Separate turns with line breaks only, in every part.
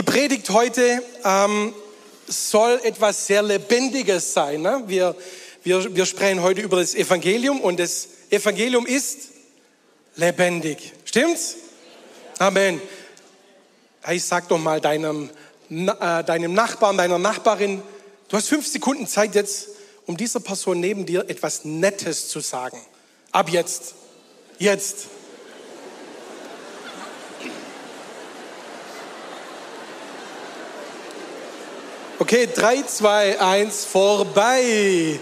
Die Predigt heute ähm, soll etwas sehr Lebendiges sein. Ne? Wir, wir, wir sprechen heute über das Evangelium und das Evangelium ist lebendig. Stimmt's? Amen. Ich sag doch mal deinem, äh, deinem Nachbarn, deiner Nachbarin, du hast fünf Sekunden Zeit jetzt, um dieser Person neben dir etwas Nettes zu sagen. Ab jetzt. Jetzt. Okay, 3, 2, 1, vorbei.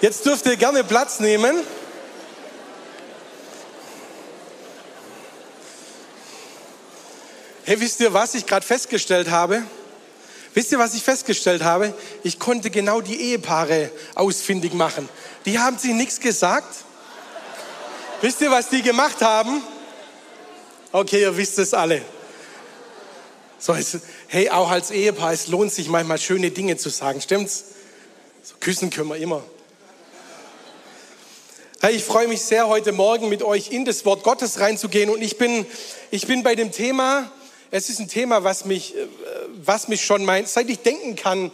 Jetzt dürft ihr gerne Platz nehmen. Hey, wisst ihr, was ich gerade festgestellt habe? Wisst ihr, was ich festgestellt habe? Ich konnte genau die Ehepaare ausfindig machen. Die haben sich nichts gesagt. Wisst ihr, was die gemacht haben? Okay, ihr wisst es alle. So, es, hey, auch als Ehepaar, es lohnt sich manchmal schöne Dinge zu sagen, stimmt's? So, küssen können wir immer. Hey, ich freue mich sehr, heute Morgen mit euch in das Wort Gottes reinzugehen und ich bin, ich bin bei dem Thema, es ist ein Thema, was mich, äh, was mich schon mein, seit ich denken kann,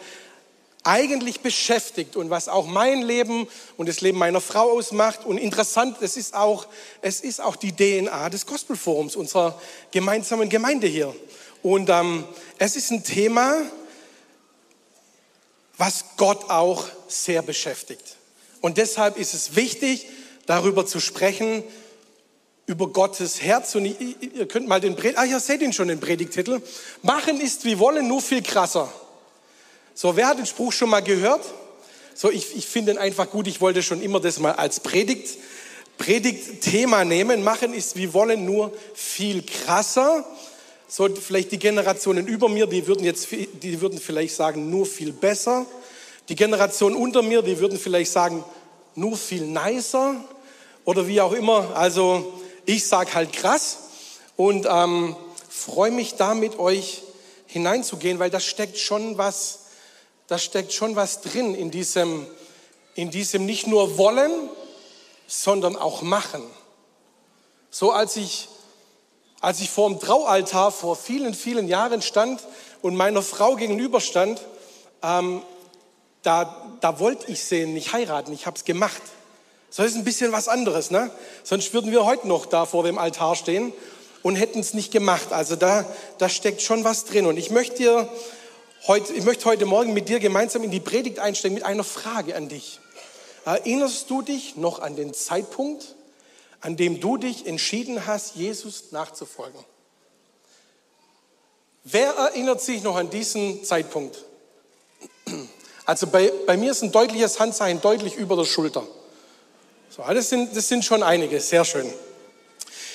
eigentlich beschäftigt und was auch mein Leben und das Leben meiner Frau ausmacht. Und interessant, es ist auch, es ist auch die DNA des Gospelforums, unserer gemeinsamen Gemeinde hier. Und ähm, es ist ein Thema, was Gott auch sehr beschäftigt. Und deshalb ist es wichtig, darüber zu sprechen, über Gottes Herz. Und ihr könnt mal den Predigt, ah, ihr seht ihn schon, den Predigtitel. Machen ist wie wollen, nur viel krasser. So, wer hat den Spruch schon mal gehört? So, ich, ich finde ihn einfach gut. Ich wollte schon immer das mal als Predigt, Predigtthema nehmen. Machen ist wie wollen, nur viel krasser so vielleicht die Generationen über mir, die würden jetzt, die würden vielleicht sagen, nur viel besser. Die Generation unter mir, die würden vielleicht sagen, nur viel nicer oder wie auch immer. Also ich sage halt krass und ähm, freue mich da mit euch hineinzugehen, weil da steckt schon was, da steckt schon was drin in diesem, in diesem nicht nur wollen, sondern auch machen. So als ich als ich vor dem Traualtar vor vielen, vielen Jahren stand und meiner Frau gegenüberstand, ähm, da, da wollte ich sie nicht heiraten, ich habe es gemacht. So ist ein bisschen was anderes, ne? Sonst würden wir heute noch da vor dem Altar stehen und hätten es nicht gemacht. Also da, da steckt schon was drin. Und ich möchte, dir heute, ich möchte heute Morgen mit dir gemeinsam in die Predigt einsteigen mit einer Frage an dich. Erinnerst du dich noch an den Zeitpunkt, an dem du dich entschieden hast, Jesus nachzufolgen. Wer erinnert sich noch an diesen Zeitpunkt? Also bei, bei mir ist ein deutliches Handzeichen deutlich über der Schulter. So, das sind, das sind schon einige, sehr schön.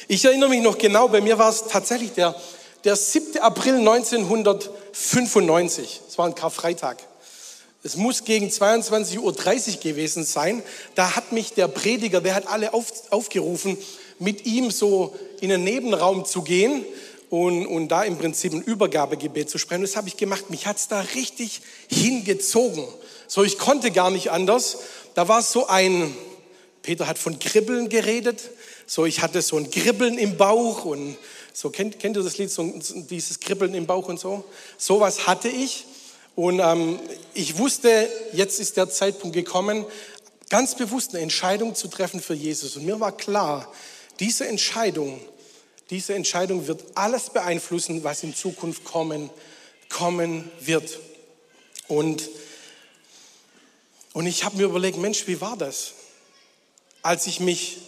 Ich erinnere mich noch genau, bei mir war es tatsächlich der, der 7. April 1995. Es war ein Karfreitag. Es muss gegen 22.30 Uhr gewesen sein. Da hat mich der Prediger, der hat alle auf, aufgerufen, mit ihm so in den Nebenraum zu gehen und, und da im Prinzip ein Übergabegebet zu sprechen. Das habe ich gemacht. Mich hat es da richtig hingezogen. So, ich konnte gar nicht anders. Da war so ein, Peter hat von Kribbeln geredet. So, ich hatte so ein Kribbeln im Bauch und so, kennt, kennt ihr das Lied, so, dieses Kribbeln im Bauch und so? Sowas hatte ich. Und ähm, ich wusste, jetzt ist der Zeitpunkt gekommen, ganz bewusst eine Entscheidung zu treffen für Jesus. Und mir war klar, diese Entscheidung, diese Entscheidung wird alles beeinflussen, was in Zukunft kommen, kommen wird. Und, und ich habe mir überlegt, Mensch, wie war das? Als ich mich,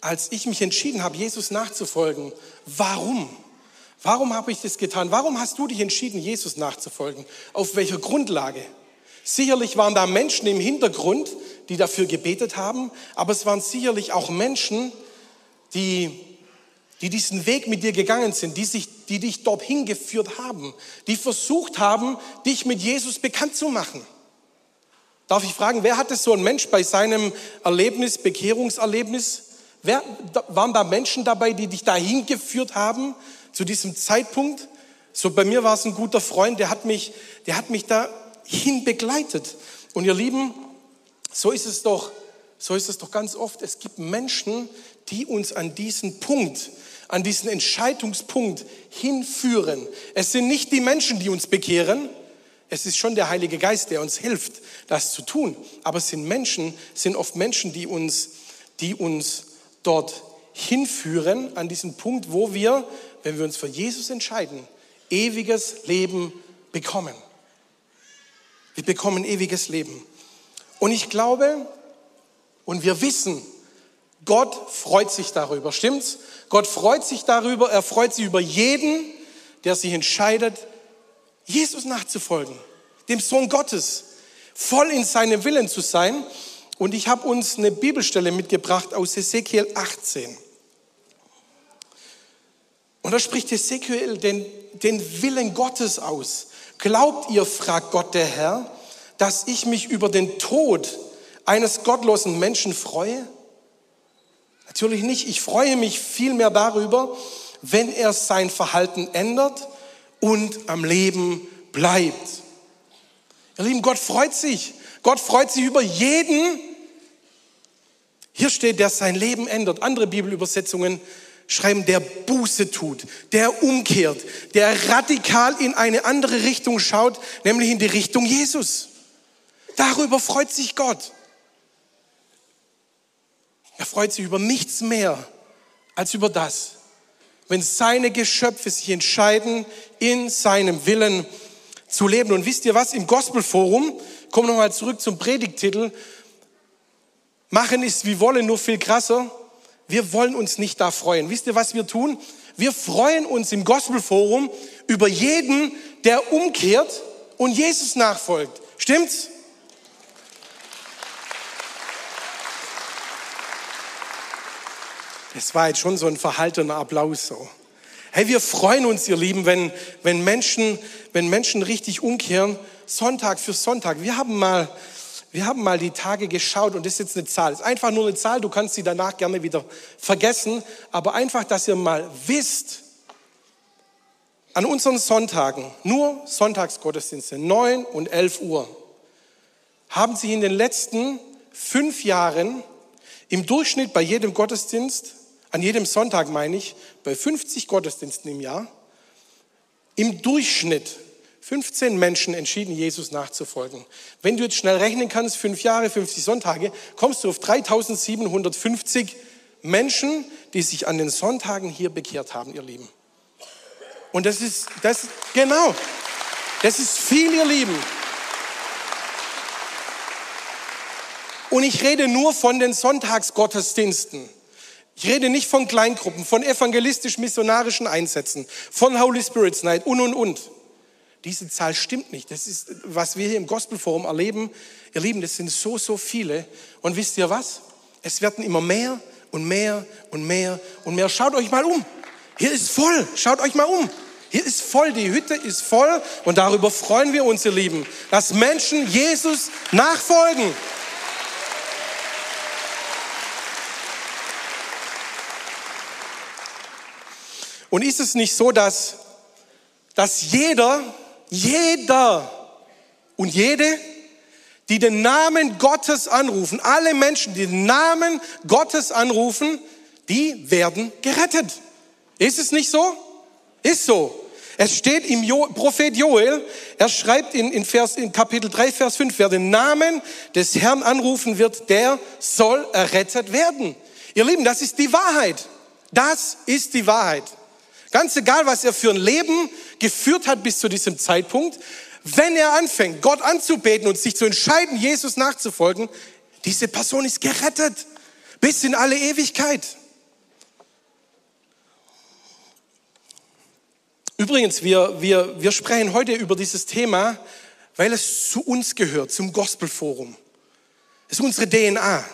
als ich mich entschieden habe, Jesus nachzufolgen, warum? Warum habe ich das getan? Warum hast du dich entschieden, Jesus nachzufolgen? Auf welcher Grundlage? Sicherlich waren da Menschen im Hintergrund, die dafür gebetet haben, aber es waren sicherlich auch Menschen, die, die diesen Weg mit dir gegangen sind, die, sich, die dich dorthin geführt haben, die versucht haben, dich mit Jesus bekannt zu machen. Darf ich fragen, wer hatte so ein Mensch bei seinem Erlebnis, Bekehrungserlebnis? Wer, waren da Menschen dabei, die dich dahin geführt haben, zu diesem Zeitpunkt, so bei mir war es ein guter Freund, der hat mich, der hat mich dahin begleitet. Und ihr Lieben, so ist es doch, so ist es doch ganz oft. Es gibt Menschen, die uns an diesen Punkt, an diesen Entscheidungspunkt hinführen. Es sind nicht die Menschen, die uns bekehren, es ist schon der Heilige Geist, der uns hilft, das zu tun. Aber es sind Menschen, es sind oft Menschen, die uns, die uns dort hinführen an diesen Punkt, wo wir, wenn wir uns für Jesus entscheiden, ewiges Leben bekommen. Wir bekommen ewiges Leben. Und ich glaube und wir wissen, Gott freut sich darüber, stimmt's? Gott freut sich darüber, er freut sich über jeden, der sich entscheidet, Jesus nachzufolgen, dem Sohn Gottes, voll in seinem Willen zu sein. Und ich habe uns eine Bibelstelle mitgebracht aus Ezekiel 18. Und da spricht Ezekiel den, den Willen Gottes aus. Glaubt ihr, fragt Gott der Herr, dass ich mich über den Tod eines gottlosen Menschen freue? Natürlich nicht. Ich freue mich vielmehr darüber, wenn er sein Verhalten ändert und am Leben bleibt. Ihr Lieben, Gott freut sich. Gott freut sich über jeden. Hier steht, der sein Leben ändert. Andere Bibelübersetzungen schreiben, der Buße tut, der umkehrt, der radikal in eine andere Richtung schaut, nämlich in die Richtung Jesus. Darüber freut sich Gott. Er freut sich über nichts mehr als über das, wenn seine Geschöpfe sich entscheiden, in seinem Willen zu leben. Und wisst ihr was? Im Gospelforum, kommen wir nochmal zurück zum Predigtitel, machen ist wie wollen, nur viel krasser. Wir wollen uns nicht da freuen. Wisst ihr, was wir tun? Wir freuen uns im Gospelforum über jeden, der umkehrt und Jesus nachfolgt. Stimmt's? Das war jetzt schon so ein verhaltener Applaus so. Hey, wir freuen uns, ihr Lieben, wenn, wenn, Menschen, wenn Menschen richtig umkehren, Sonntag für Sonntag. Wir haben mal, wir haben mal die Tage geschaut und das ist jetzt eine Zahl. Das ist einfach nur eine Zahl, du kannst sie danach gerne wieder vergessen, aber einfach, dass ihr mal wisst, an unseren Sonntagen, nur Sonntagsgottesdienste, 9 und 11 Uhr, haben sich in den letzten fünf Jahren im Durchschnitt bei jedem Gottesdienst an jedem Sonntag meine ich, bei 50 Gottesdiensten im Jahr, im Durchschnitt 15 Menschen entschieden, Jesus nachzufolgen. Wenn du jetzt schnell rechnen kannst, fünf Jahre, 50 Sonntage, kommst du auf 3750 Menschen, die sich an den Sonntagen hier bekehrt haben, ihr Lieben. Und das ist, das, genau, das ist viel, ihr Lieben. Und ich rede nur von den Sonntagsgottesdiensten. Ich rede nicht von Kleingruppen, von evangelistisch-missionarischen Einsätzen, von Holy Spirit's Night und, und, und. Diese Zahl stimmt nicht. Das ist, was wir hier im Gospelforum erleben. Ihr Lieben, das sind so, so viele. Und wisst ihr was? Es werden immer mehr und mehr und mehr und mehr. Schaut euch mal um. Hier ist voll. Schaut euch mal um. Hier ist voll. Die Hütte ist voll. Und darüber freuen wir uns, ihr Lieben, dass Menschen Jesus nachfolgen. Und ist es nicht so, dass, dass jeder, jeder und jede, die den Namen Gottes anrufen, alle Menschen, die den Namen Gottes anrufen, die werden gerettet. Ist es nicht so? Ist so. Es steht im jo Prophet Joel, er schreibt in, in, Vers, in Kapitel 3, Vers 5, wer den Namen des Herrn anrufen wird, der soll errettet werden. Ihr Lieben, das ist die Wahrheit. Das ist die Wahrheit. Ganz egal, was er für ein Leben geführt hat bis zu diesem Zeitpunkt, wenn er anfängt, Gott anzubeten und sich zu entscheiden, Jesus nachzufolgen, diese Person ist gerettet bis in alle Ewigkeit. Übrigens, wir, wir, wir sprechen heute über dieses Thema, weil es zu uns gehört, zum Gospelforum. Es ist unsere DNA.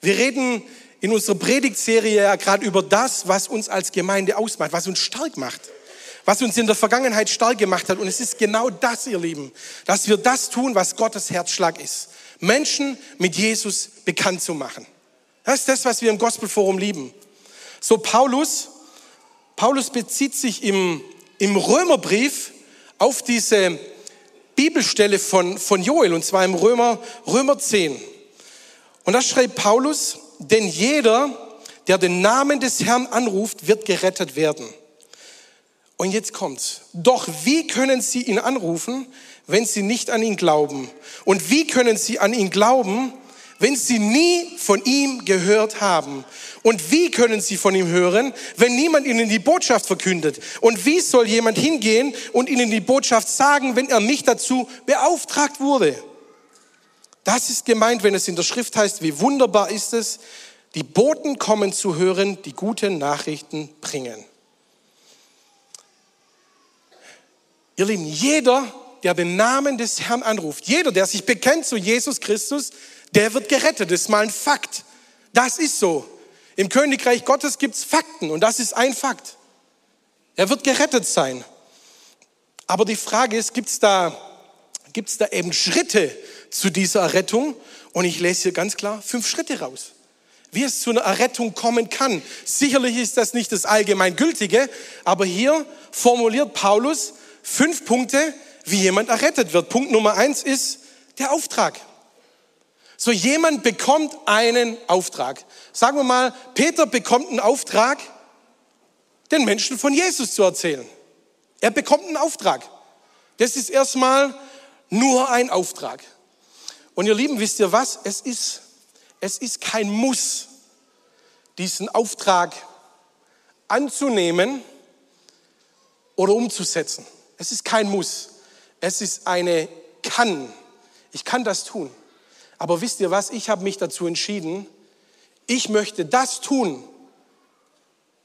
Wir reden in unserer Predigtserie ja gerade über das, was uns als Gemeinde ausmacht, was uns stark macht, was uns in der Vergangenheit stark gemacht hat. Und es ist genau das, ihr Lieben, dass wir das tun, was Gottes Herzschlag ist. Menschen mit Jesus bekannt zu machen. Das ist das, was wir im Gospelforum lieben. So Paulus, Paulus bezieht sich im, im Römerbrief auf diese Bibelstelle von, von Joel, und zwar im Römer, Römer 10. Und da schreibt Paulus, denn jeder, der den Namen des Herrn anruft, wird gerettet werden. Und jetzt kommt's. Doch wie können sie ihn anrufen, wenn sie nicht an ihn glauben? Und wie können sie an ihn glauben, wenn sie nie von ihm gehört haben? Und wie können sie von ihm hören, wenn niemand ihnen die Botschaft verkündet? Und wie soll jemand hingehen und ihnen die Botschaft sagen, wenn er nicht dazu beauftragt wurde? Das ist gemeint, wenn es in der Schrift heißt, wie wunderbar ist es, die Boten kommen zu hören, die gute Nachrichten bringen. Ihr Lieben, jeder, der den Namen des Herrn anruft, jeder, der sich bekennt zu Jesus Christus, der wird gerettet. Das ist mal ein Fakt. Das ist so. Im Königreich Gottes gibt es Fakten und das ist ein Fakt. Er wird gerettet sein. Aber die Frage ist, gibt es da, gibt's da eben Schritte zu dieser Errettung? Und ich lese hier ganz klar fünf Schritte raus. Wie es zu einer Errettung kommen kann. Sicherlich ist das nicht das Allgemeingültige, aber hier formuliert Paulus fünf Punkte, wie jemand errettet wird. Punkt Nummer eins ist der Auftrag. So jemand bekommt einen Auftrag. Sagen wir mal, Peter bekommt einen Auftrag, den Menschen von Jesus zu erzählen. Er bekommt einen Auftrag. Das ist erstmal nur ein Auftrag. Und ihr Lieben, wisst ihr was? Es ist, es ist kein Muss, diesen Auftrag anzunehmen oder umzusetzen. Es ist kein Muss. Es ist eine Kann. Ich kann das tun. Aber wisst ihr was? Ich habe mich dazu entschieden, ich möchte das tun,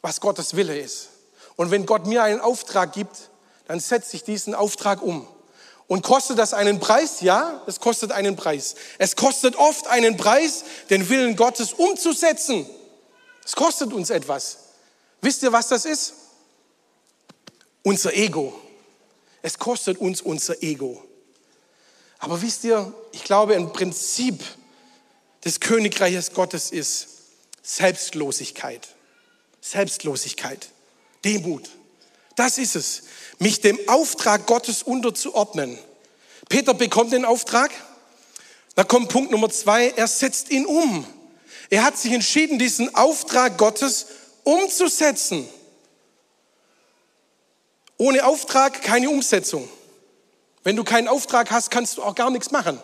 was Gottes Wille ist. Und wenn Gott mir einen Auftrag gibt, dann setze ich diesen Auftrag um. Und kostet das einen Preis? Ja, es kostet einen Preis. Es kostet oft einen Preis, den Willen Gottes umzusetzen. Es kostet uns etwas. Wisst ihr, was das ist? Unser Ego. Es kostet uns unser Ego. Aber wisst ihr, ich glaube, ein Prinzip des Königreiches Gottes ist Selbstlosigkeit. Selbstlosigkeit. Demut. Das ist es. Mich dem Auftrag Gottes unterzuordnen. Peter bekommt den Auftrag. Da kommt Punkt Nummer zwei. Er setzt ihn um. Er hat sich entschieden, diesen Auftrag Gottes umzusetzen. Ohne Auftrag keine Umsetzung. Wenn du keinen Auftrag hast, kannst du auch gar nichts machen.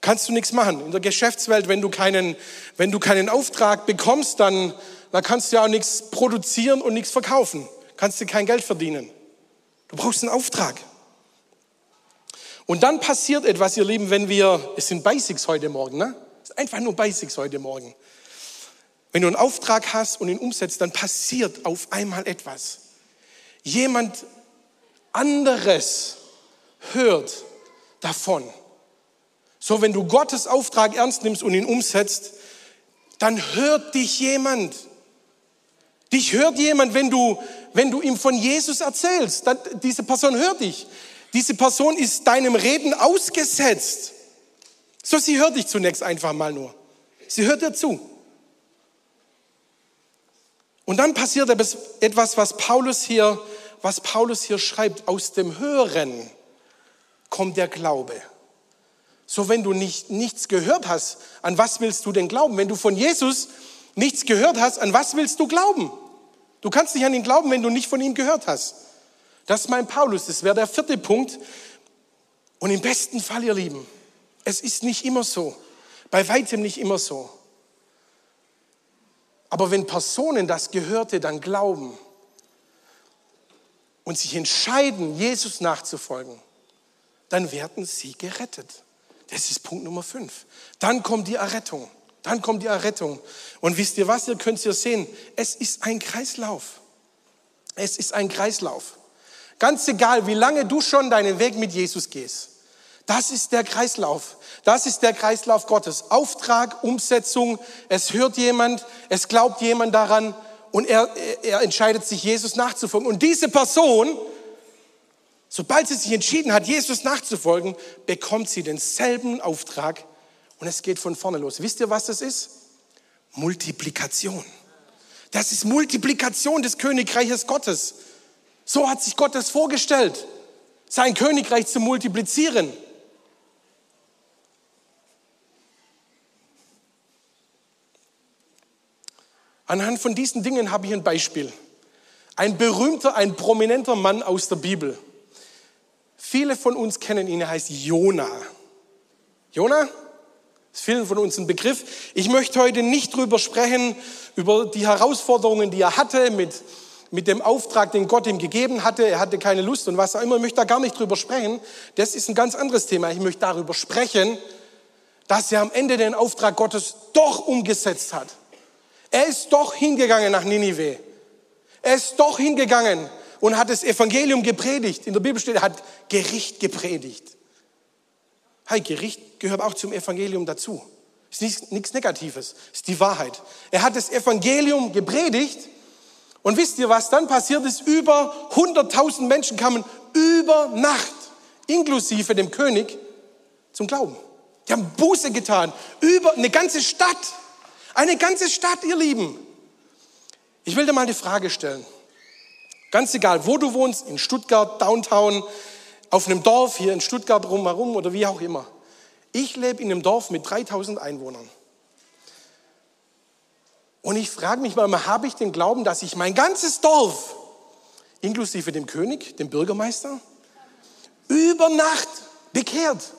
Kannst du nichts machen. In der Geschäftswelt, wenn du keinen, wenn du keinen Auftrag bekommst, dann, dann kannst du ja auch nichts produzieren und nichts verkaufen. Kannst du kein Geld verdienen. Du brauchst einen Auftrag. Und dann passiert etwas, ihr Lieben, wenn wir, es sind Basics heute Morgen, ne? Es ist einfach nur Basics heute Morgen. Wenn du einen Auftrag hast und ihn umsetzt, dann passiert auf einmal etwas jemand anderes hört davon. So, wenn du Gottes Auftrag ernst nimmst und ihn umsetzt, dann hört dich jemand. Dich hört jemand, wenn du, wenn du ihm von Jesus erzählst. Dann, diese Person hört dich. Diese Person ist deinem Reden ausgesetzt. So, sie hört dich zunächst einfach mal nur. Sie hört dir zu. Und dann passiert etwas, was Paulus hier, was Paulus hier schreibt. Aus dem Hören kommt der Glaube. So, wenn du nicht, nichts gehört hast, an was willst du denn glauben? Wenn du von Jesus nichts gehört hast, an was willst du glauben? Du kannst nicht an ihn glauben, wenn du nicht von ihm gehört hast. Das ist mein Paulus. Das wäre der vierte Punkt. Und im besten Fall, ihr Lieben, es ist nicht immer so. Bei weitem nicht immer so. Aber wenn Personen das Gehörte dann glauben und sich entscheiden, Jesus nachzufolgen, dann werden sie gerettet. Das ist Punkt Nummer fünf. Dann kommt die Errettung. Dann kommt die Errettung. Und wisst ihr was? Ihr könnt es ja sehen. Es ist ein Kreislauf. Es ist ein Kreislauf. Ganz egal, wie lange du schon deinen Weg mit Jesus gehst. Das ist der Kreislauf. Das ist der Kreislauf Gottes. Auftrag, Umsetzung. Es hört jemand, es glaubt jemand daran und er, er entscheidet sich, Jesus nachzufolgen. Und diese Person, sobald sie sich entschieden hat, Jesus nachzufolgen, bekommt sie denselben Auftrag und es geht von vorne los. Wisst ihr, was das ist? Multiplikation. Das ist Multiplikation des Königreiches Gottes. So hat sich Gott das vorgestellt, sein Königreich zu multiplizieren. Anhand von diesen Dingen habe ich ein Beispiel. Ein berühmter, ein prominenter Mann aus der Bibel. Viele von uns kennen ihn, er heißt Jona. Jona? Ist vielen von uns ein Begriff. Ich möchte heute nicht drüber sprechen, über die Herausforderungen, die er hatte mit, mit dem Auftrag, den Gott ihm gegeben hatte. Er hatte keine Lust und was auch immer. Ich möchte da gar nicht drüber sprechen. Das ist ein ganz anderes Thema. Ich möchte darüber sprechen, dass er am Ende den Auftrag Gottes doch umgesetzt hat. Er ist doch hingegangen nach Ninive. Er ist doch hingegangen und hat das Evangelium gepredigt. In der Bibel steht, er hat Gericht gepredigt. Hey, Gericht gehört auch zum Evangelium dazu. Ist nichts, nichts Negatives, ist die Wahrheit. Er hat das Evangelium gepredigt und wisst ihr, was dann passiert ist? Über 100.000 Menschen kamen über Nacht, inklusive dem König, zum Glauben. Die haben Buße getan, über eine ganze Stadt. Eine ganze Stadt, ihr Lieben. Ich will dir mal eine Frage stellen. Ganz egal, wo du wohnst, in Stuttgart, Downtown, auf einem Dorf hier in Stuttgart rumherum oder wie auch immer. Ich lebe in einem Dorf mit 3000 Einwohnern. Und ich frage mich mal, habe ich den Glauben, dass ich mein ganzes Dorf, inklusive dem König, dem Bürgermeister, über Nacht bekehrt?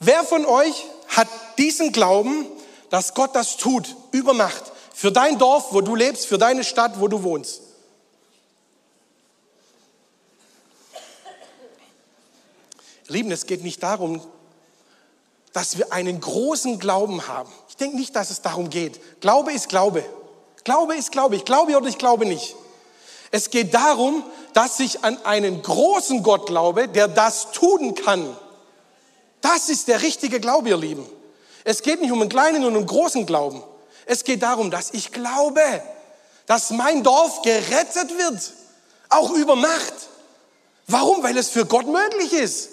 Wer von euch hat diesen Glauben, dass Gott das tut, über Nacht, für dein Dorf, wo du lebst, für deine Stadt, wo du wohnst? Lieben, es geht nicht darum, dass wir einen großen Glauben haben. Ich denke nicht, dass es darum geht. Glaube ist Glaube. Glaube ist Glaube. Ich glaube oder ich glaube nicht. Es geht darum, dass ich an einen großen Gott glaube, der das tun kann. Das ist der richtige Glaube, ihr Lieben. Es geht nicht um einen kleinen und einen großen Glauben. Es geht darum, dass ich glaube, dass mein Dorf gerettet wird. Auch über Nacht. Warum? Weil es für Gott möglich ist.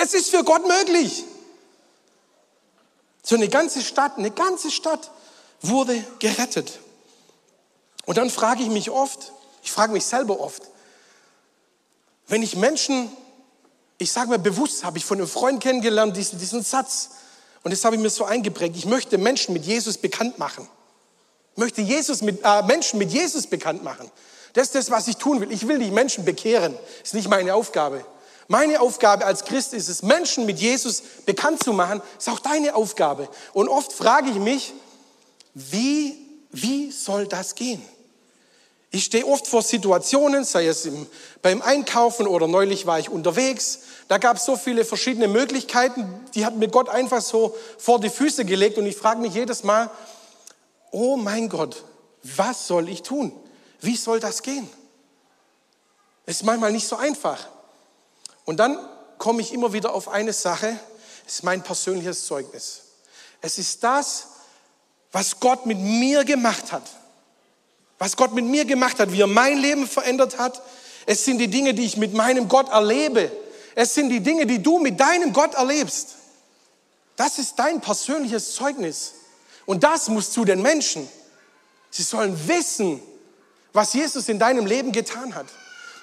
Es ist für Gott möglich. So eine ganze Stadt, eine ganze Stadt wurde gerettet. Und dann frage ich mich oft, ich frage mich selber oft, wenn ich Menschen, ich sage mir bewusst, habe ich von einem Freund kennengelernt, diesen, diesen Satz, und das habe ich mir so eingeprägt, ich möchte Menschen mit Jesus bekannt machen. Ich möchte Jesus mit, äh, Menschen mit Jesus bekannt machen. Das ist das, was ich tun will. Ich will die Menschen bekehren. Das ist nicht meine Aufgabe. Meine Aufgabe als Christ ist es, Menschen mit Jesus bekannt zu machen. Ist auch deine Aufgabe. Und oft frage ich mich, wie, wie soll das gehen? Ich stehe oft vor Situationen, sei es im, beim Einkaufen oder neulich war ich unterwegs. Da gab es so viele verschiedene Möglichkeiten, die hat mir Gott einfach so vor die Füße gelegt und ich frage mich jedes Mal, oh mein Gott, was soll ich tun? Wie soll das gehen? Ist manchmal nicht so einfach. Und dann komme ich immer wieder auf eine Sache, es ist mein persönliches Zeugnis. Es ist das, was Gott mit mir gemacht hat. Was Gott mit mir gemacht hat, wie er mein Leben verändert hat. Es sind die Dinge, die ich mit meinem Gott erlebe. Es sind die Dinge, die du mit deinem Gott erlebst. Das ist dein persönliches Zeugnis. Und das muss zu den Menschen. Sie sollen wissen, was Jesus in deinem Leben getan hat.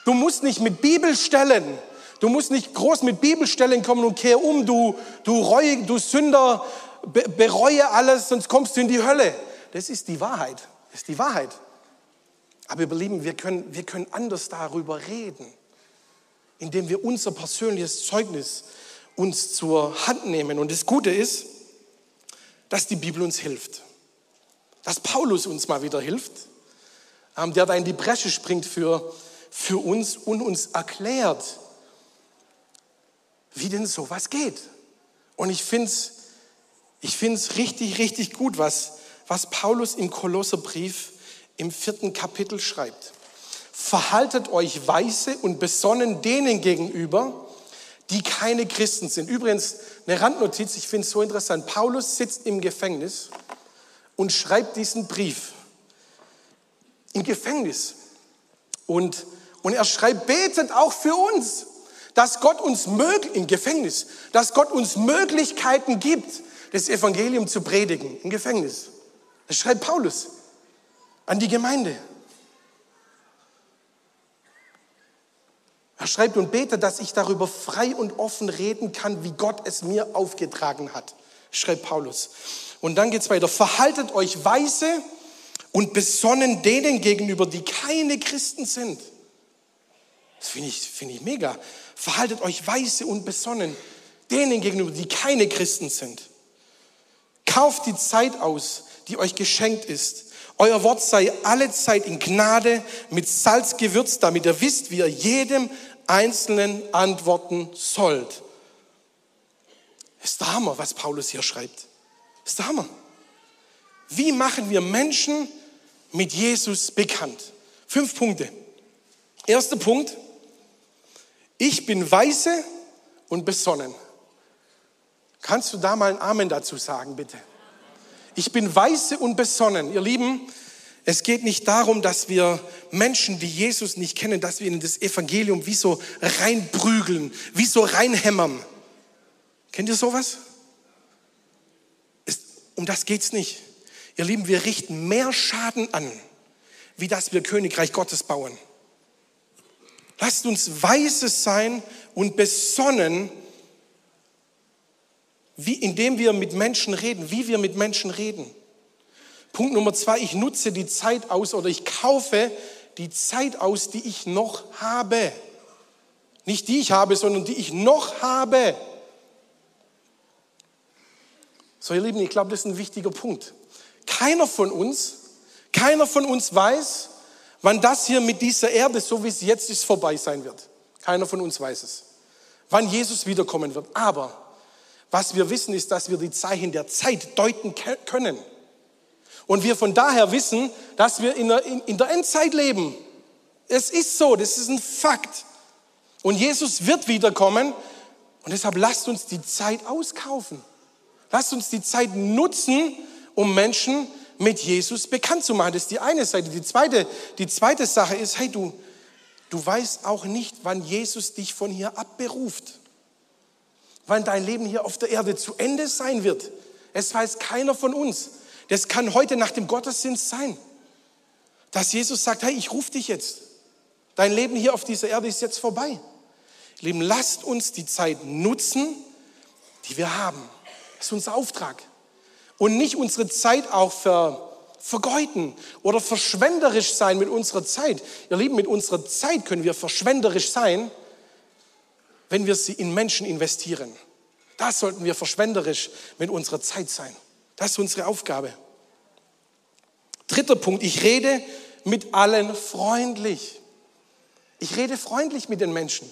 Du musst nicht mit Bibelstellen Du musst nicht groß mit Bibelstellen kommen und kehr um, du, du, Reue, du Sünder, be, bereue alles, sonst kommst du in die Hölle. Das ist die Wahrheit. Das ist die Wahrheit. Aber ihr Lieben, wir können, wir können anders darüber reden, indem wir unser persönliches Zeugnis uns zur Hand nehmen. Und das Gute ist, dass die Bibel uns hilft. Dass Paulus uns mal wieder hilft, ähm, der da in die Bresche springt für, für uns und uns erklärt, wie denn sowas geht. Und ich finde es ich find's richtig, richtig gut, was, was Paulus im Kolosserbrief im vierten Kapitel schreibt. Verhaltet euch weise und besonnen denen gegenüber, die keine Christen sind. Übrigens, eine Randnotiz, ich finde es so interessant. Paulus sitzt im Gefängnis und schreibt diesen Brief. Im Gefängnis. Und, und er schreibt, betet auch für uns dass Gott uns möglich, im Gefängnis, dass Gott uns Möglichkeiten gibt, das Evangelium zu predigen, im Gefängnis. Das schreibt Paulus an die Gemeinde. Er schreibt und betet, dass ich darüber frei und offen reden kann, wie Gott es mir aufgetragen hat. schreibt Paulus. Und dann geht's weiter. Verhaltet euch weise und besonnen denen gegenüber, die keine Christen sind. Das finde ich, finde ich mega. Verhaltet euch weise und besonnen denen gegenüber, die keine Christen sind. Kauft die Zeit aus, die euch geschenkt ist. Euer Wort sei alle Zeit in Gnade mit Salz gewürzt, damit ihr wisst, wie ihr jedem Einzelnen antworten sollt. Ist der Hammer, was Paulus hier schreibt. Ist der Hammer. Wie machen wir Menschen mit Jesus bekannt? Fünf Punkte. Erster Punkt. Ich bin weise und besonnen. Kannst du da mal ein Amen dazu sagen, bitte? Ich bin weise und besonnen. Ihr Lieben, es geht nicht darum, dass wir Menschen, die Jesus nicht kennen, dass wir ihnen das Evangelium wie so reinprügeln, wie so reinhämmern. Kennt ihr sowas? Es, um das geht's nicht. Ihr Lieben, wir richten mehr Schaden an, wie dass wir Königreich Gottes bauen. Lasst uns weise sein und besonnen, wie, indem wir mit Menschen reden, wie wir mit Menschen reden. Punkt Nummer zwei, ich nutze die Zeit aus oder ich kaufe die Zeit aus, die ich noch habe. Nicht die ich habe, sondern die ich noch habe. So, ihr Lieben, ich glaube, das ist ein wichtiger Punkt. Keiner von uns, keiner von uns weiß, wann das hier mit dieser Erde, so wie es jetzt ist, vorbei sein wird. Keiner von uns weiß es. Wann Jesus wiederkommen wird. Aber was wir wissen, ist, dass wir die Zeichen der Zeit deuten können. Und wir von daher wissen, dass wir in der, in der Endzeit leben. Es ist so, das ist ein Fakt. Und Jesus wird wiederkommen. Und deshalb lasst uns die Zeit auskaufen. Lasst uns die Zeit nutzen, um Menschen mit Jesus bekannt zu machen. Das ist die eine Seite. Die zweite, die zweite Sache ist, hey, du, du weißt auch nicht, wann Jesus dich von hier abberuft wann dein Leben hier auf der Erde zu Ende sein wird. Es weiß keiner von uns. Das kann heute nach dem Gottesdienst sein, dass Jesus sagt, hey, ich rufe dich jetzt. Dein Leben hier auf dieser Erde ist jetzt vorbei. Lieben, lasst uns die Zeit nutzen, die wir haben. Das ist unser Auftrag. Und nicht unsere Zeit auch ver, vergeuden oder verschwenderisch sein mit unserer Zeit. Ihr Lieben, mit unserer Zeit können wir verschwenderisch sein, wenn wir sie in Menschen investieren. Das sollten wir verschwenderisch mit unserer Zeit sein. Das ist unsere Aufgabe. Dritter Punkt, ich rede mit allen freundlich. Ich rede freundlich mit den Menschen.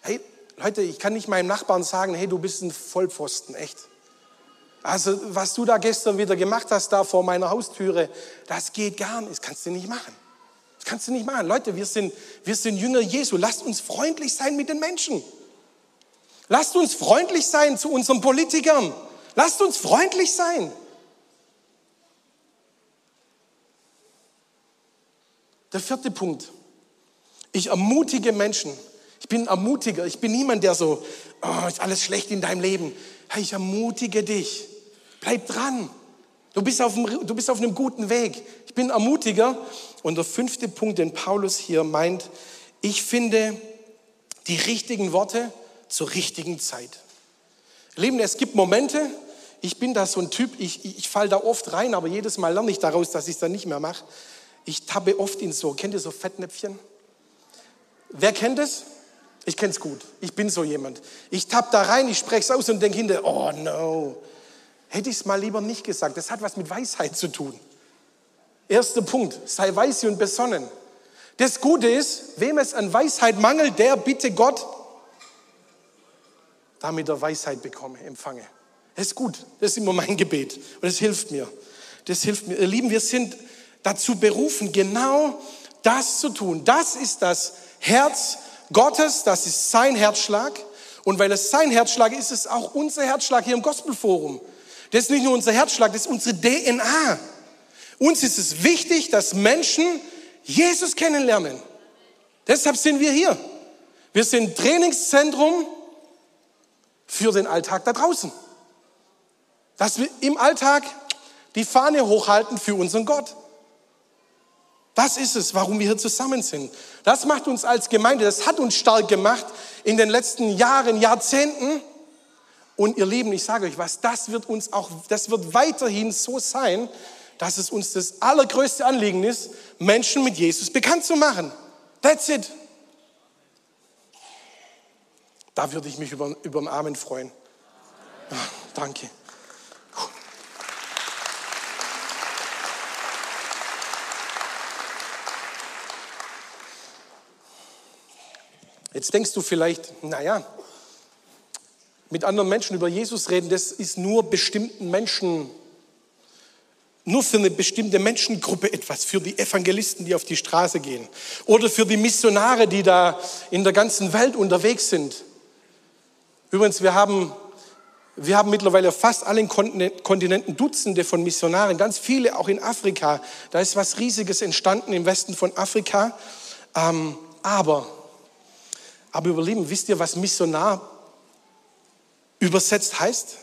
Hey, Leute, ich kann nicht meinem Nachbarn sagen, hey, du bist ein Vollpfosten, echt. Also, was du da gestern wieder gemacht hast, da vor meiner Haustüre, das geht gar nicht, das kannst du nicht machen. Das kannst du nicht machen. Leute, wir sind, wir sind Jünger Jesu. Lasst uns freundlich sein mit den Menschen. Lasst uns freundlich sein zu unseren Politikern. Lasst uns freundlich sein. Der vierte Punkt. Ich ermutige Menschen. Ich bin ein Ermutiger. Ich bin niemand, der so, oh, ist alles schlecht in deinem Leben. Ich ermutige dich. Bleib dran. Du bist, auf einem, du bist auf einem guten Weg. Ich bin Ermutiger. Und der fünfte Punkt, den Paulus hier meint, ich finde die richtigen Worte zur richtigen Zeit. Lieben, es gibt Momente, ich bin da so ein Typ, ich, ich, ich falle da oft rein, aber jedes Mal lerne ich daraus, dass ich es dann nicht mehr mache. Ich tappe oft in so, kennt ihr so Fettnäpfchen? Wer kennt es? Ich kenne es gut. Ich bin so jemand. Ich tapp da rein, ich spreche es aus und denke hinter, oh no, Hätte ich es mal lieber nicht gesagt. Das hat was mit Weisheit zu tun. Erster Punkt, sei weise und besonnen. Das Gute ist, wem es an Weisheit mangelt, der bitte Gott, damit er Weisheit bekomme, empfange. Das ist gut, das ist immer mein Gebet und das hilft mir. Das hilft mir. Ihr Lieben, wir sind dazu berufen, genau das zu tun. Das ist das Herz Gottes, das ist sein Herzschlag. Und weil es sein Herzschlag ist, ist es auch unser Herzschlag hier im Gospelforum. Das ist nicht nur unser Herzschlag, das ist unsere DNA. Uns ist es wichtig, dass Menschen Jesus kennenlernen. Deshalb sind wir hier. Wir sind Trainingszentrum für den Alltag da draußen. Dass wir im Alltag die Fahne hochhalten für unseren Gott. Das ist es, warum wir hier zusammen sind. Das macht uns als Gemeinde, das hat uns stark gemacht in den letzten Jahren, Jahrzehnten. Und ihr Lieben, ich sage euch was, das wird uns auch, das wird weiterhin so sein, dass es uns das allergrößte Anliegen ist, Menschen mit Jesus bekannt zu machen. That's it. Da würde ich mich über, über den Amen freuen. Ja, danke. Jetzt denkst du vielleicht, naja, mit anderen Menschen über Jesus reden, das ist nur bestimmten Menschen, nur für eine bestimmte Menschengruppe etwas, für die Evangelisten, die auf die Straße gehen oder für die Missionare, die da in der ganzen Welt unterwegs sind. Übrigens, wir haben, wir haben mittlerweile fast allen Kontinenten Dutzende von Missionaren, ganz viele auch in Afrika. Da ist was Riesiges entstanden im Westen von Afrika. Ähm, aber, aber überleben, wisst ihr, was Missionar übersetzt heißt?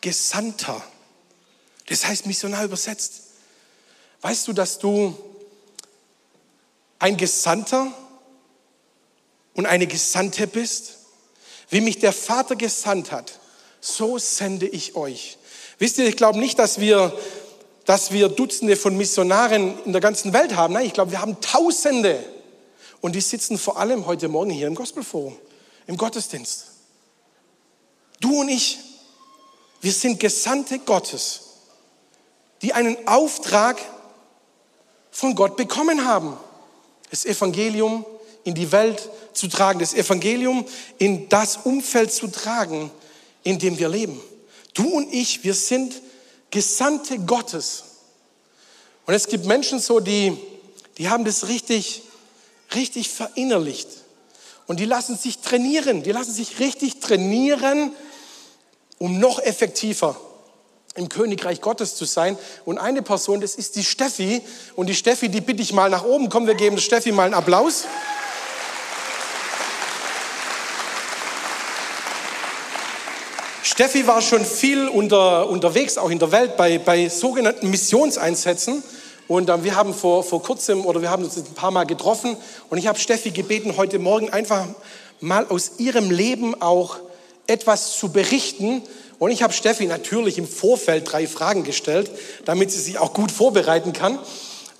Gesandter. Das heißt Missionar übersetzt. Weißt du, dass du ein Gesandter und eine Gesandte bist? Wie mich der Vater gesandt hat, so sende ich euch. Wisst ihr, ich glaube nicht, dass wir, dass wir Dutzende von Missionaren in der ganzen Welt haben. Nein, ich glaube, wir haben Tausende. Und die sitzen vor allem heute Morgen hier im Gospelforum, im Gottesdienst. Du und ich, wir sind Gesandte Gottes, die einen Auftrag von Gott bekommen haben. Das Evangelium in die Welt zu tragen, das Evangelium in das Umfeld zu tragen, in dem wir leben. Du und ich, wir sind Gesandte Gottes. Und es gibt Menschen so, die, die haben das richtig, richtig verinnerlicht. Und die lassen sich trainieren, die lassen sich richtig trainieren, um noch effektiver im Königreich Gottes zu sein. Und eine Person, das ist die Steffi. Und die Steffi, die bitte ich mal nach oben. Komm, wir geben Steffi mal einen Applaus. Steffi war schon viel unter, unterwegs, auch in der Welt, bei, bei sogenannten Missionseinsätzen. Und äh, wir haben vor, vor kurzem oder wir haben uns ein paar Mal getroffen und ich habe Steffi gebeten, heute Morgen einfach mal aus ihrem Leben auch etwas zu berichten. Und ich habe Steffi natürlich im Vorfeld drei Fragen gestellt, damit sie sich auch gut vorbereiten kann.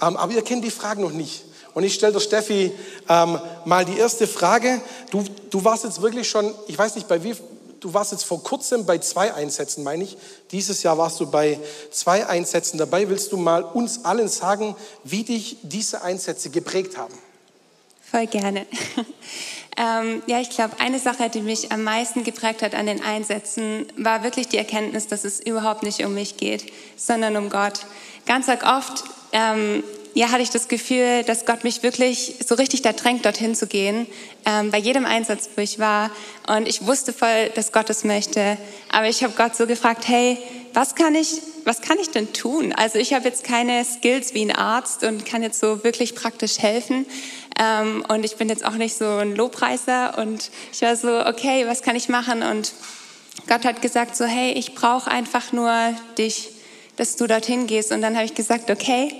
Ähm, aber ihr kennt die Fragen noch nicht. Und ich stelle der Steffi ähm, mal die erste Frage. Du, du warst jetzt wirklich schon, ich weiß nicht, bei wie, du warst jetzt vor kurzem bei zwei Einsätzen, meine ich. Dieses Jahr warst du bei zwei Einsätzen dabei. Willst du mal uns allen sagen, wie dich diese Einsätze geprägt haben?
Voll gerne. Ähm, ja, ich glaube, eine Sache, die mich am meisten geprägt hat an den Einsätzen, war wirklich die Erkenntnis, dass es überhaupt nicht um mich geht, sondern um Gott. Ganz oft ähm, ja, hatte ich das Gefühl, dass Gott mich wirklich so richtig da drängt, dorthin zu gehen, ähm, bei jedem Einsatz, wo ich war. Und ich wusste voll, dass Gott es möchte. Aber ich habe Gott so gefragt, hey, was kann ich, was kann ich denn tun? Also ich habe jetzt keine Skills wie ein Arzt und kann jetzt so wirklich praktisch helfen. Ähm, und ich bin jetzt auch nicht so ein Lobpreiser. Und ich war so, okay, was kann ich machen? Und Gott hat gesagt so, hey, ich brauche einfach nur dich, dass du dorthin gehst. Und dann habe ich gesagt, okay,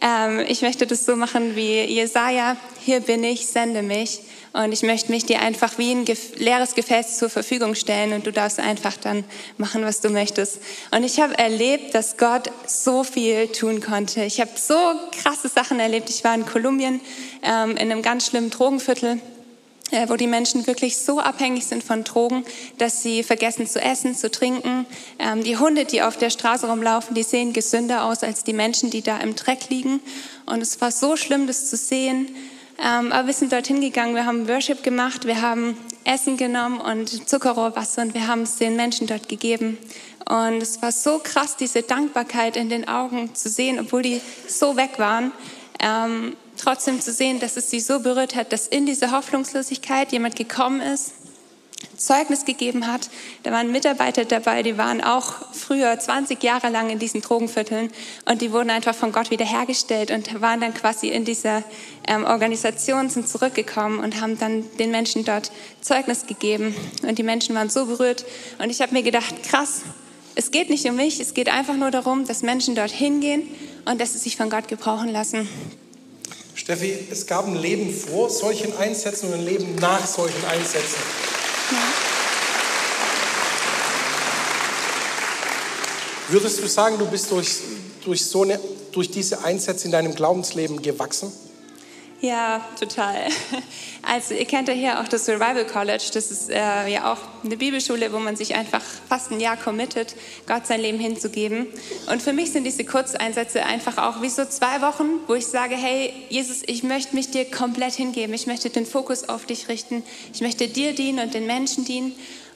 ähm, ich möchte das so machen wie Jesaja. Hier bin ich, sende mich. Und ich möchte mich dir einfach wie ein leeres Gefäß zur Verfügung stellen und du darfst einfach dann machen, was du möchtest. Und ich habe erlebt, dass Gott so viel tun konnte. Ich habe so krasse Sachen erlebt. Ich war in Kolumbien ähm, in einem ganz schlimmen Drogenviertel äh, wo die Menschen wirklich so abhängig sind von Drogen, dass sie vergessen zu essen, zu trinken. Ähm, die Hunde, die auf der Straße rumlaufen, die sehen gesünder aus als die Menschen, die da im Dreck liegen. Und es war so schlimm, das zu sehen. Ähm, aber wir sind dorthin gegangen, wir haben Worship gemacht, wir haben Essen genommen und Zuckerrohrwasser und wir haben es den Menschen dort gegeben. Und es war so krass, diese Dankbarkeit in den Augen zu sehen, obwohl die so weg waren. Ähm, trotzdem zu sehen, dass es sie so berührt hat, dass in diese Hoffnungslosigkeit jemand gekommen ist, Zeugnis gegeben hat. Da waren Mitarbeiter dabei, die waren auch früher 20 Jahre lang in diesen Drogenvierteln und die wurden einfach von Gott wiederhergestellt und waren dann quasi in dieser ähm, Organisation, sind zurückgekommen und haben dann den Menschen dort Zeugnis gegeben. Und die Menschen waren so berührt. Und ich habe mir gedacht, krass, es geht nicht um mich, es geht einfach nur darum, dass Menschen dorthin gehen und dass sie sich von Gott gebrauchen lassen.
Steffi, es gab ein Leben vor solchen Einsätzen und ein Leben nach solchen Einsätzen. Würdest du sagen, du bist durch, durch, so eine, durch diese Einsätze in deinem Glaubensleben gewachsen?
Ja, total. Also ihr kennt ja hier auch das Survival College. Das ist äh, ja auch eine Bibelschule, wo man sich einfach fast ein Jahr committet, Gott sein Leben hinzugeben. Und für mich sind diese Kurzeinsätze einfach auch wie so zwei Wochen, wo ich sage, hey Jesus, ich möchte mich dir komplett hingeben. Ich möchte den Fokus auf dich richten. Ich möchte dir dienen und den Menschen dienen.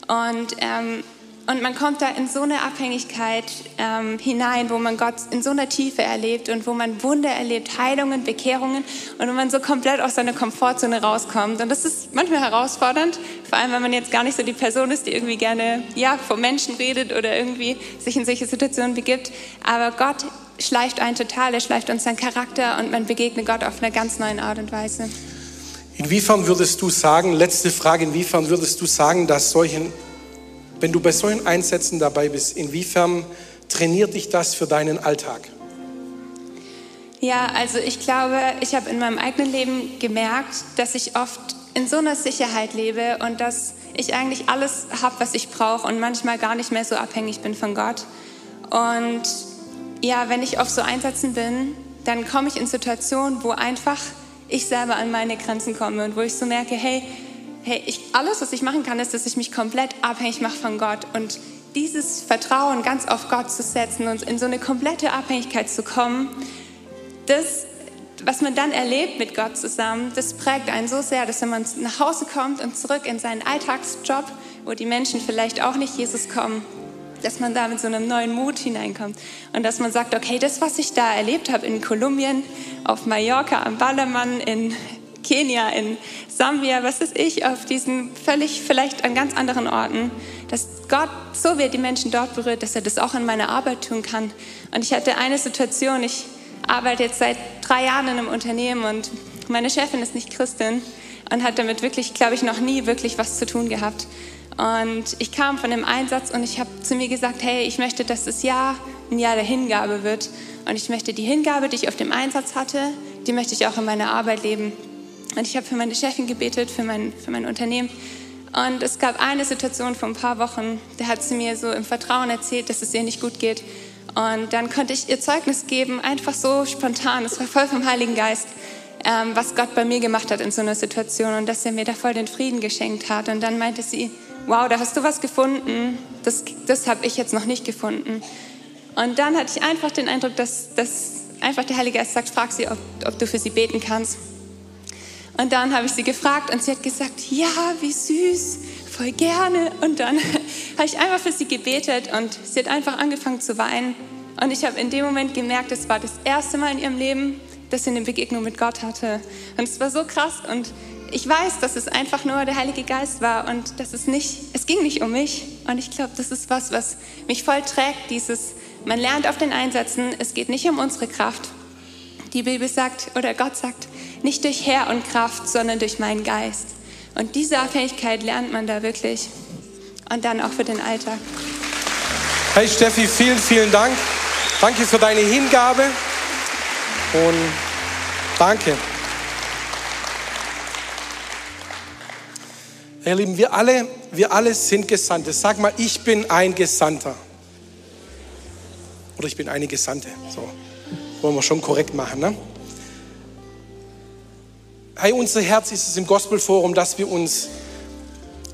Und ähm, und man kommt da in so eine Abhängigkeit ähm, hinein, wo man Gott in so einer Tiefe erlebt und wo man Wunder erlebt, Heilungen, Bekehrungen und wo man so komplett aus seiner Komfortzone rauskommt. Und das ist manchmal herausfordernd, vor allem wenn man jetzt gar nicht so die Person ist, die irgendwie gerne ja, vor Menschen redet oder irgendwie sich in solche Situationen begibt. Aber Gott schleift einen total, er schleift uns seinen Charakter und man begegnet Gott auf einer ganz neuen Art und Weise.
Inwiefern würdest du sagen, letzte Frage, inwiefern würdest du sagen, dass solchen wenn du bei solchen Einsätzen dabei bist, inwiefern trainiert dich das für deinen Alltag?
Ja, also ich glaube, ich habe in meinem eigenen Leben gemerkt, dass ich oft in so einer Sicherheit lebe und dass ich eigentlich alles habe, was ich brauche und manchmal gar nicht mehr so abhängig bin von Gott. Und ja, wenn ich auf so Einsätzen bin, dann komme ich in Situationen, wo einfach ich selber an meine Grenzen komme und wo ich so merke, hey, hey, ich, alles, was ich machen kann, ist, dass ich mich komplett abhängig mache von Gott. Und dieses Vertrauen ganz auf Gott zu setzen und in so eine komplette Abhängigkeit zu kommen, das, was man dann erlebt mit Gott zusammen, das prägt einen so sehr, dass wenn man nach Hause kommt und zurück in seinen Alltagsjob, wo die Menschen vielleicht auch nicht Jesus kommen, dass man da mit so einem neuen Mut hineinkommt und dass man sagt, okay, das, was ich da erlebt habe in Kolumbien, auf Mallorca, am Ballermann, in Kenia, in Sambia, was ist ich, auf diesen völlig, vielleicht an ganz anderen Orten, dass Gott so wird die Menschen dort berührt, dass er das auch in meiner Arbeit tun kann. Und ich hatte eine Situation, ich arbeite jetzt seit drei Jahren in einem Unternehmen und meine Chefin ist nicht Christin und hat damit wirklich, glaube ich, noch nie wirklich was zu tun gehabt. Und ich kam von dem Einsatz und ich habe zu mir gesagt, hey, ich möchte, dass das Jahr ein Jahr der Hingabe wird. Und ich möchte die Hingabe, die ich auf dem Einsatz hatte, die möchte ich auch in meiner Arbeit leben. Und ich habe für meine Chefin gebetet, für mein, für mein Unternehmen. Und es gab eine Situation vor ein paar Wochen, da hat sie mir so im Vertrauen erzählt, dass es ihr nicht gut geht. Und dann konnte ich ihr Zeugnis geben, einfach so spontan. Es war voll vom Heiligen Geist, ähm, was Gott bei mir gemacht hat in so einer Situation und dass er mir da voll den Frieden geschenkt hat. Und dann meinte sie, wow, da hast du was gefunden. Das, das habe ich jetzt noch nicht gefunden. Und dann hatte ich einfach den Eindruck, dass, dass einfach der Heilige Geist sagt, frag sie, ob, ob du für sie beten kannst. Und dann habe ich sie gefragt und sie hat gesagt, ja, wie süß, voll gerne. Und dann habe ich einfach für sie gebetet und sie hat einfach angefangen zu weinen. Und ich habe in dem Moment gemerkt, es war das erste Mal in ihrem Leben, dass sie eine Begegnung mit Gott hatte. Und es war so krass und ich weiß, dass es einfach nur der Heilige Geist war und dass es nicht, es ging nicht um mich. Und ich glaube, das ist was, was mich voll trägt, dieses, man lernt auf den Einsätzen, es geht nicht um unsere Kraft. Die Bibel sagt, oder Gott sagt, nicht durch Herr und Kraft, sondern durch meinen Geist. Und diese Abhängigkeit lernt man da wirklich. Und dann auch für den Alltag.
Hey Steffi, vielen, vielen Dank. Danke für deine Hingabe. Und danke. Ihr Lieben, wir alle, wir alle sind Gesandte. Sag mal, ich bin ein Gesandter. Oder ich bin eine Gesandte. So, wollen wir schon korrekt machen, ne? Hey, unser Herz ist es im Gospelforum, dass wir uns,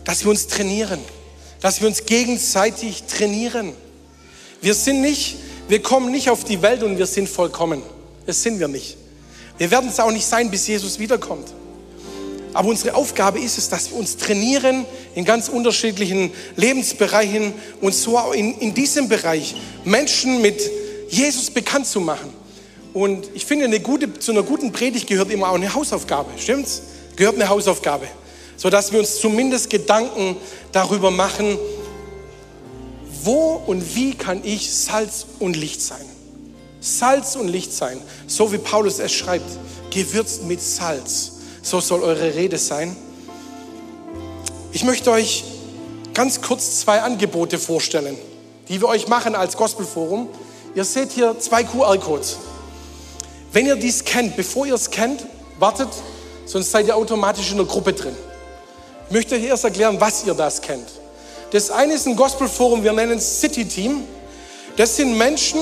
dass wir uns trainieren, dass wir uns gegenseitig trainieren. Wir sind nicht, wir kommen nicht auf die Welt und wir sind vollkommen. Das sind wir nicht. Wir werden es auch nicht sein, bis Jesus wiederkommt. Aber unsere Aufgabe ist es, dass wir uns trainieren in ganz unterschiedlichen Lebensbereichen und so in, in diesem Bereich Menschen mit Jesus bekannt zu machen. Und ich finde, eine gute, zu einer guten Predigt gehört immer auch eine Hausaufgabe. Stimmt's? Gehört eine Hausaufgabe. Sodass wir uns zumindest Gedanken darüber machen, wo und wie kann ich Salz und Licht sein? Salz und Licht sein. So wie Paulus es schreibt. Gewürzt mit Salz. So soll eure Rede sein. Ich möchte euch ganz kurz zwei Angebote vorstellen, die wir euch machen als Gospelforum. Ihr seht hier zwei QR-Codes. Wenn ihr dies kennt, bevor ihr es kennt, wartet, sonst seid ihr automatisch in der Gruppe drin. Ich möchte euch erst erklären, was ihr das kennt. Das eine ist ein Gospelforum, wir nennen es City Team. Das sind Menschen,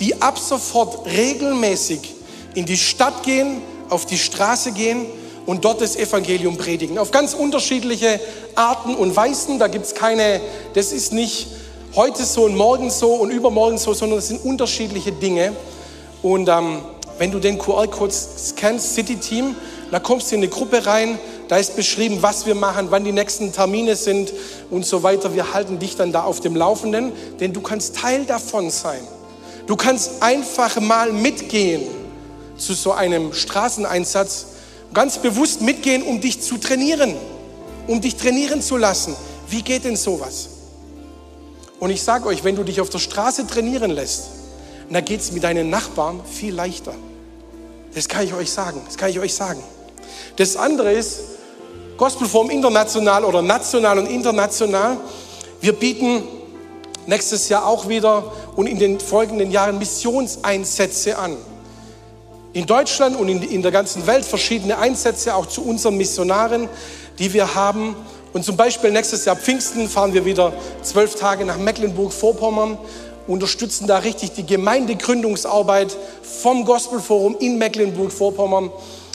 die ab sofort regelmäßig in die Stadt gehen, auf die Straße gehen und dort das Evangelium predigen. Auf ganz unterschiedliche Arten und Weisen. Da gibt es keine, das ist nicht heute so und morgen so und übermorgen so, sondern es sind unterschiedliche Dinge. Und ähm, wenn du den QR-Code scannst, City Team, da kommst du in eine Gruppe rein, da ist beschrieben, was wir machen, wann die nächsten Termine sind und so weiter. Wir halten dich dann da auf dem Laufenden, denn du kannst Teil davon sein. Du kannst einfach mal mitgehen zu so einem Straßeneinsatz, ganz bewusst mitgehen, um dich zu trainieren, um dich trainieren zu lassen. Wie geht denn sowas? Und ich sage euch, wenn du dich auf der Straße trainieren lässt, dann geht es mit deinen Nachbarn viel leichter. Das kann ich euch sagen. Das kann ich euch sagen. Das andere ist Gospelform international oder national und international. Wir bieten nächstes Jahr auch wieder und in den folgenden Jahren Missionseinsätze an. In Deutschland und in, in der ganzen Welt verschiedene Einsätze auch zu unseren Missionaren, die wir haben. Und zum Beispiel nächstes Jahr Pfingsten fahren wir wieder zwölf Tage nach Mecklenburg-Vorpommern, unterstützen da richtig die Gemeindegründungsarbeit vom Gospelforum in Mecklenburg-Vorpommern.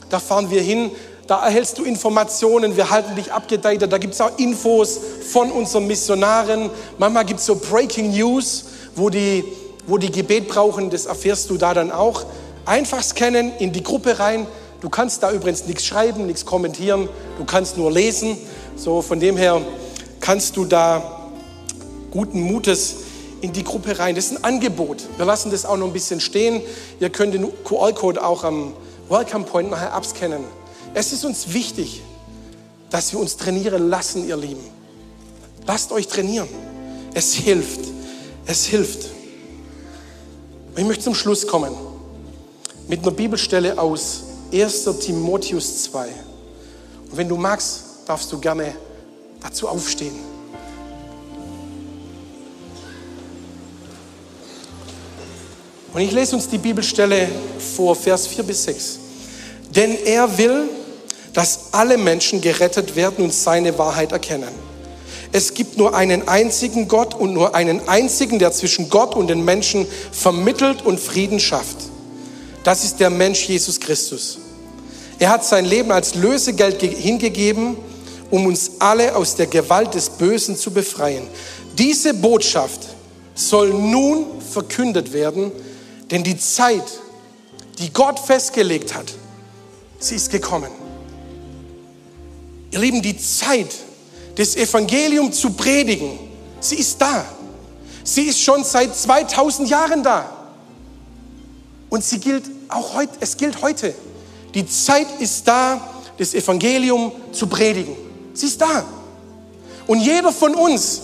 Da fahren wir hin, da erhältst du Informationen, wir halten dich abgedatet, da gibt es auch Infos von unseren Missionaren. Manchmal gibt es so Breaking News, wo die, wo die Gebet brauchen, das erfährst du da dann auch. Einfach scannen, in die Gruppe rein. Du kannst da übrigens nichts schreiben, nichts kommentieren, du kannst nur lesen. So von dem her kannst du da guten Mutes in die Gruppe rein. Das ist ein Angebot. Wir lassen das auch noch ein bisschen stehen. Ihr könnt den QR-Code auch am Welcome Point nachher abscannen. Es ist uns wichtig, dass wir uns trainieren lassen, ihr Lieben. Lasst euch trainieren. Es hilft. Es hilft. Ich möchte zum Schluss kommen mit einer Bibelstelle aus 1. Timotheus 2. Und wenn du magst, darfst du gerne dazu aufstehen. Und ich lese uns die Bibelstelle vor, Vers 4 bis 6. Denn er will, dass alle Menschen gerettet werden und seine Wahrheit erkennen. Es gibt nur einen einzigen Gott und nur einen einzigen, der zwischen Gott und den Menschen vermittelt und Frieden schafft. Das ist der Mensch Jesus Christus. Er hat sein Leben als Lösegeld hingegeben, um uns alle aus der Gewalt des Bösen zu befreien. Diese Botschaft soll nun verkündet werden, denn die Zeit, die Gott festgelegt hat, sie ist gekommen. Ihr Lieben, die Zeit, das Evangelium zu predigen, sie ist da. Sie ist schon seit 2000 Jahren da. Und sie gilt auch heute, es gilt heute. Die Zeit ist da, das Evangelium zu predigen. Sie ist da. Und jeder von uns,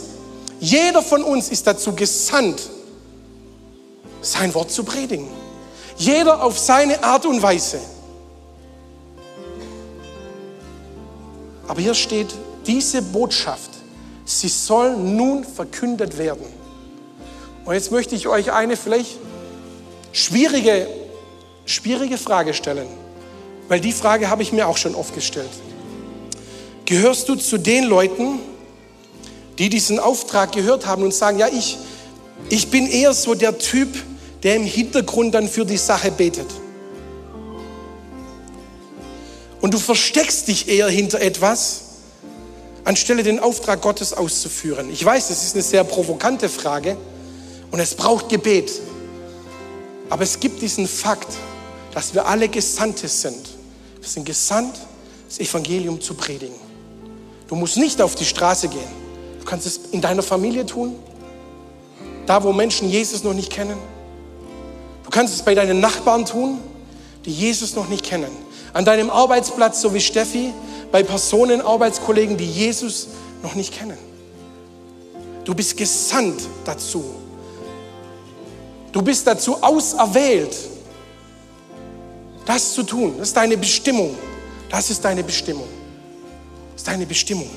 jeder von uns ist dazu gesandt, sein Wort zu predigen. Jeder auf seine Art und Weise. Aber hier steht, diese Botschaft, sie soll nun verkündet werden. Und jetzt möchte ich euch eine vielleicht schwierige, schwierige Frage stellen, weil die Frage habe ich mir auch schon oft gestellt. Gehörst du zu den Leuten, die diesen Auftrag gehört haben und sagen, ja, ich, ich bin eher so der Typ, der im Hintergrund dann für die Sache betet. Und du versteckst dich eher hinter etwas, anstelle den Auftrag Gottes auszuführen. Ich weiß, das ist eine sehr provokante Frage und es braucht Gebet. Aber es gibt diesen Fakt, dass wir alle Gesandte sind. Wir sind gesandt, das Evangelium zu predigen. Du musst nicht auf die Straße gehen. Du kannst es in deiner Familie tun, da wo Menschen Jesus noch nicht kennen. Du kannst es bei deinen Nachbarn tun, die Jesus noch nicht kennen. An deinem Arbeitsplatz, so wie Steffi, bei Personen, Arbeitskollegen, die Jesus noch nicht kennen. Du bist gesandt dazu. Du bist dazu auserwählt, das zu tun. Das ist deine Bestimmung. Das ist deine Bestimmung. Das ist deine Bestimmung.